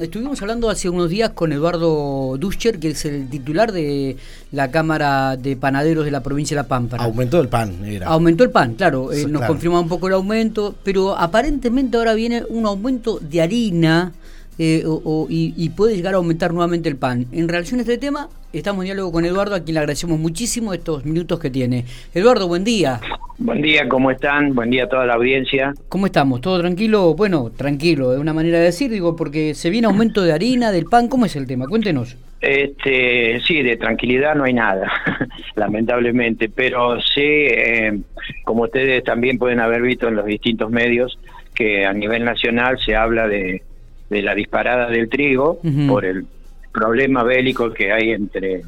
estuvimos hablando hace unos días con Eduardo Duscher, que es el titular de la Cámara de Panaderos de la provincia de La Pampa. Aumentó el pan, era. Aumentó el pan, claro. Eh, nos confirma un poco el aumento, pero aparentemente ahora viene un aumento de harina eh, y, puede llegar a aumentar nuevamente el pan. En relación a este tema, estamos en diálogo con Eduardo, a quien le agradecemos muchísimo estos minutos que tiene. Eduardo, buen día. Buen día, ¿cómo están? Buen día a toda la audiencia. ¿Cómo estamos? ¿Todo tranquilo? Bueno, tranquilo, es una manera de decir, digo, porque se viene aumento de harina, del pan, ¿cómo es el tema? Cuéntenos. Este, sí, de tranquilidad no hay nada, lamentablemente, pero sí, eh, como ustedes también pueden haber visto en los distintos medios, que a nivel nacional se habla de de la disparada del trigo por el problema bélico que hay entre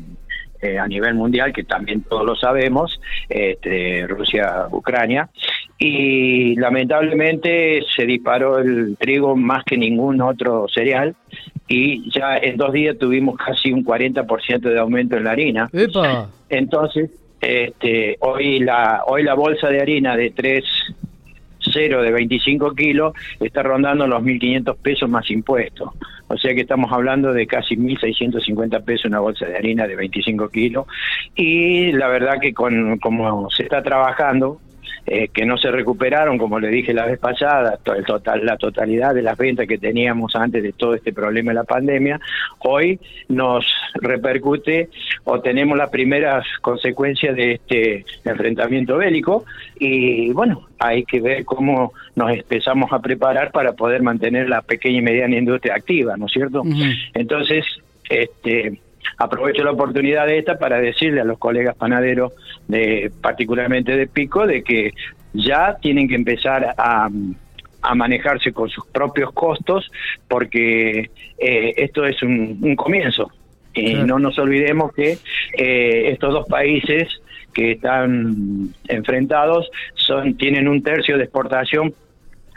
eh, a nivel mundial, que también todos lo sabemos, este, Rusia-Ucrania, y lamentablemente se disparó el trigo más que ningún otro cereal, y ya en dos días tuvimos casi un 40% de aumento en la harina. Entonces, este, hoy la hoy la bolsa de harina de tres cero de 25 kilos está rondando los 1.500 pesos más impuestos. O sea que estamos hablando de casi 1.650 pesos una bolsa de harina de 25 kilos. Y la verdad que con como se está trabajando, eh, que no se recuperaron, como le dije la vez pasada, el total, la totalidad de las ventas que teníamos antes de todo este problema de la pandemia, hoy nos repercute o tenemos las primeras consecuencias de este enfrentamiento bélico y bueno, hay que ver cómo nos empezamos a preparar para poder mantener la pequeña y mediana industria activa, ¿no es cierto? Entonces, este aprovecho la oportunidad de esta para decirle a los colegas panaderos, de, particularmente de Pico, de que ya tienen que empezar a, manejarse con sus propios costos, porque eh, esto es un, comienzo. Y no nos olvidemos que eh, estos dos países que están enfrentados son tienen un tercio de exportación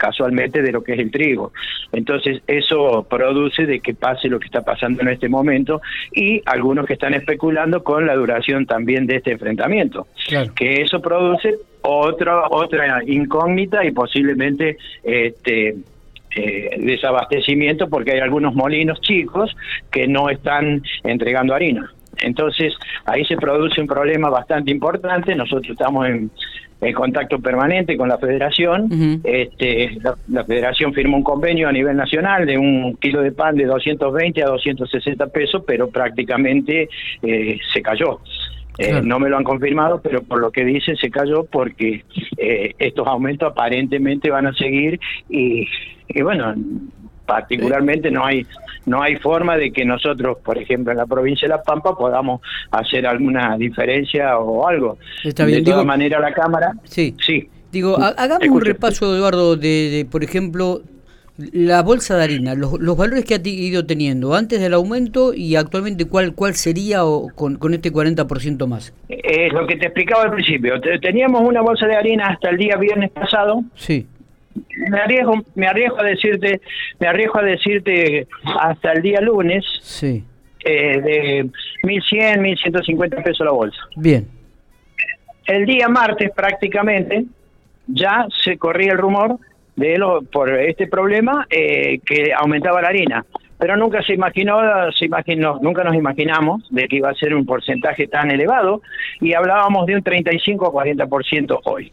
casualmente de lo que es el trigo. Entonces eso produce de que pase lo que está pasando en este momento y algunos que están especulando con la duración también de este enfrentamiento, que eso produce otra otra incógnita y posiblemente este eh, desabastecimiento porque hay algunos molinos chicos que no están entregando harina. Entonces ahí se produce un problema bastante importante. Nosotros estamos en, en contacto permanente con la federación. este, la, federación firmó un convenio a nivel nacional de un kilo de pan de 220 a 260 pesos, pero prácticamente eh, se cayó. Eh, no me lo han confirmado, pero por lo que dicen se cayó porque eh, estos aumentos aparentemente van a seguir y, y bueno, particularmente no hay no hay forma de que nosotros, por ejemplo, en la provincia de La Pampa podamos hacer alguna diferencia o algo. Está bien, de todas maneras la Cámara. Sí. Sí. Digo, hagamos un repaso, Eduardo, de, por ejemplo, la bolsa de harina, los, valores que ha ido teniendo antes del aumento y actualmente cuál cuál sería o con, con este 40% más. Es lo que te explicaba al principio. Teníamos una bolsa de harina hasta el día viernes pasado. Sí me arriesgo me arriesgo a decirte me arriesgo a decirte hasta el día lunes sí. eh, de 1100 1150 pesos la bolsa. Bien. El día martes prácticamente ya se corría el rumor de lo por este problema eh, que aumentaba la harina pero nunca se imaginó, se imaginó, nunca nos imaginamos de que iba a ser un porcentaje tan elevado y hablábamos de un 35 o 40% hoy.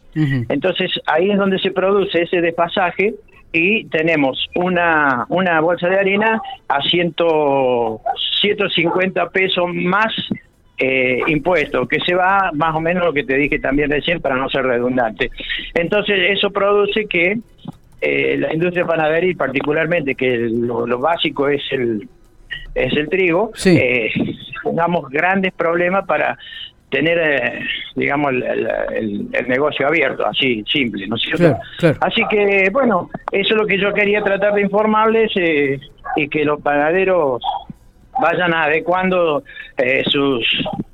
Entonces ahí es donde se produce ese despasaje y tenemos una, una bolsa de harina a 100, 150 pesos más eh, impuesto, que se va más o menos lo que te dije también recién para no ser redundante. Entonces eso produce que eh, la industria panadera y particularmente que lo, básico es el es el trigo, eh, tengamos grandes problemas para tener, eh, digamos, el, negocio abierto, así, simple, ¿no es cierto? Así que, bueno, eso es lo que yo quería tratar de informarles eh, y que los panaderos vayan adecuando sus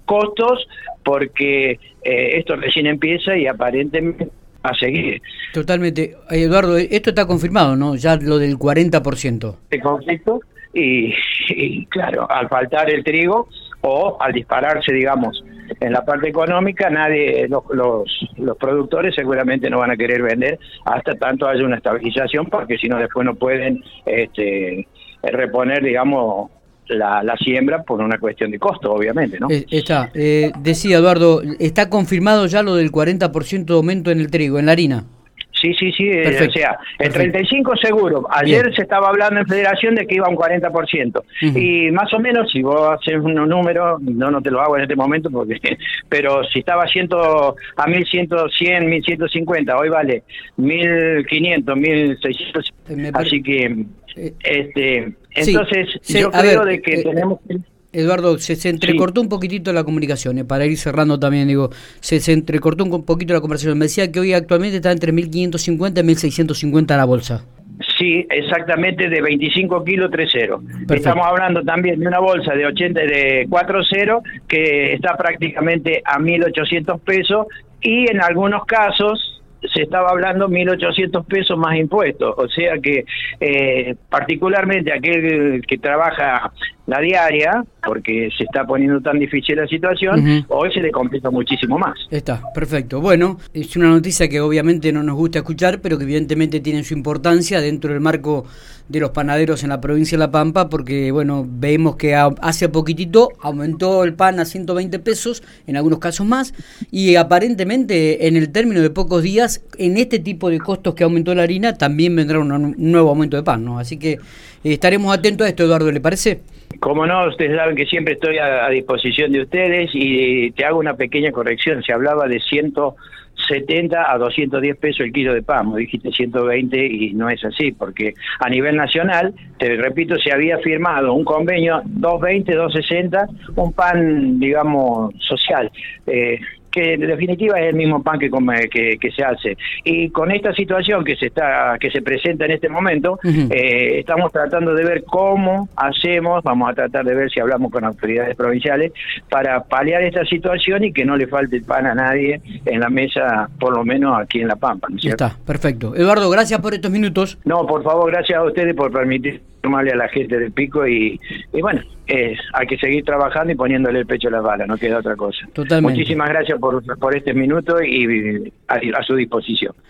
costos porque esto recién empieza y aparentemente a seguir. Totalmente. Eduardo, esto está confirmado, ¿no? Ya lo del 40%. De conflicto y, claro, al faltar el trigo o al dispararse, digamos, en la parte económica, nadie, los, los, productores seguramente no van a querer vender hasta tanto haya una estabilización, porque si no después no pueden este, reponer, digamos, la, la, siembra por una cuestión de costo, obviamente, ¿no? Está. decía Eduardo, ¿está confirmado ya lo del 40% de aumento en el trigo, en la harina? Sí, sí, sí, eh, o sea, el 35 seguro. Ayer se estaba hablando en Federación de que iba un 40%. Y más o menos, si vos haces unos números, no, no te lo hago en este momento, porque pero si estaba ciento, a 1100, 100, 1150, hoy vale 1500, 1600. Eh, así que, eh, este entonces, yo creo de que tenemos que Eduardo, se, entrecortó un poquitito la comunicación, eh, para ir cerrando también, digo, se, entrecortó un poquito la conversación. Me decía que hoy actualmente está entre 1.550 y 1.650 la bolsa. Sí, exactamente de 25 kilos 3.0. Estamos hablando también de una bolsa de 80 de 4.0 que está prácticamente a 1.800 pesos y en algunos casos se estaba hablando 1.800 pesos más impuestos, o sea que eh, particularmente aquel que trabaja la diaria, porque se está poniendo tan difícil la situación, hoy se le complica muchísimo más. Está, perfecto. Bueno, es una noticia que obviamente no nos gusta escuchar, pero que evidentemente tiene su importancia dentro del marco de los panaderos en la provincia de La Pampa, porque bueno, vemos que hace poquitito aumentó el pan a 120 pesos, en algunos casos más, y aparentemente en el término de pocos días, en este tipo de costos que aumentó la harina, también vendrá un, nuevo aumento de pan, ¿no? Así que eh, estaremos atentos a esto, Eduardo, ¿le parece? Como no, ustedes saben que siempre estoy a, disposición de ustedes y te hago una pequeña corrección. Se hablaba de 170 a 210 pesos el kilo de pan, dijiste 120 y no es así, porque a nivel nacional, te repito, se había firmado un convenio 220, 260, un pan, digamos, social. Eh, que en definitiva es el mismo pan que, que, se hace. Y con esta situación que se está que se presenta en este momento, eh, estamos tratando de ver cómo hacemos, vamos a tratar de ver si hablamos con autoridades provinciales para paliar esta situación y que no le falte el pan a nadie en la mesa, por lo menos aquí en La Pampa. está, perfecto. Eduardo, gracias por estos minutos. No, por favor, gracias a ustedes por permitir a la gente del pico y, bueno, es, hay que seguir trabajando y poniéndole el pecho a las balas, no queda otra cosa. Muchísimas gracias por, por este minuto y a su disposición.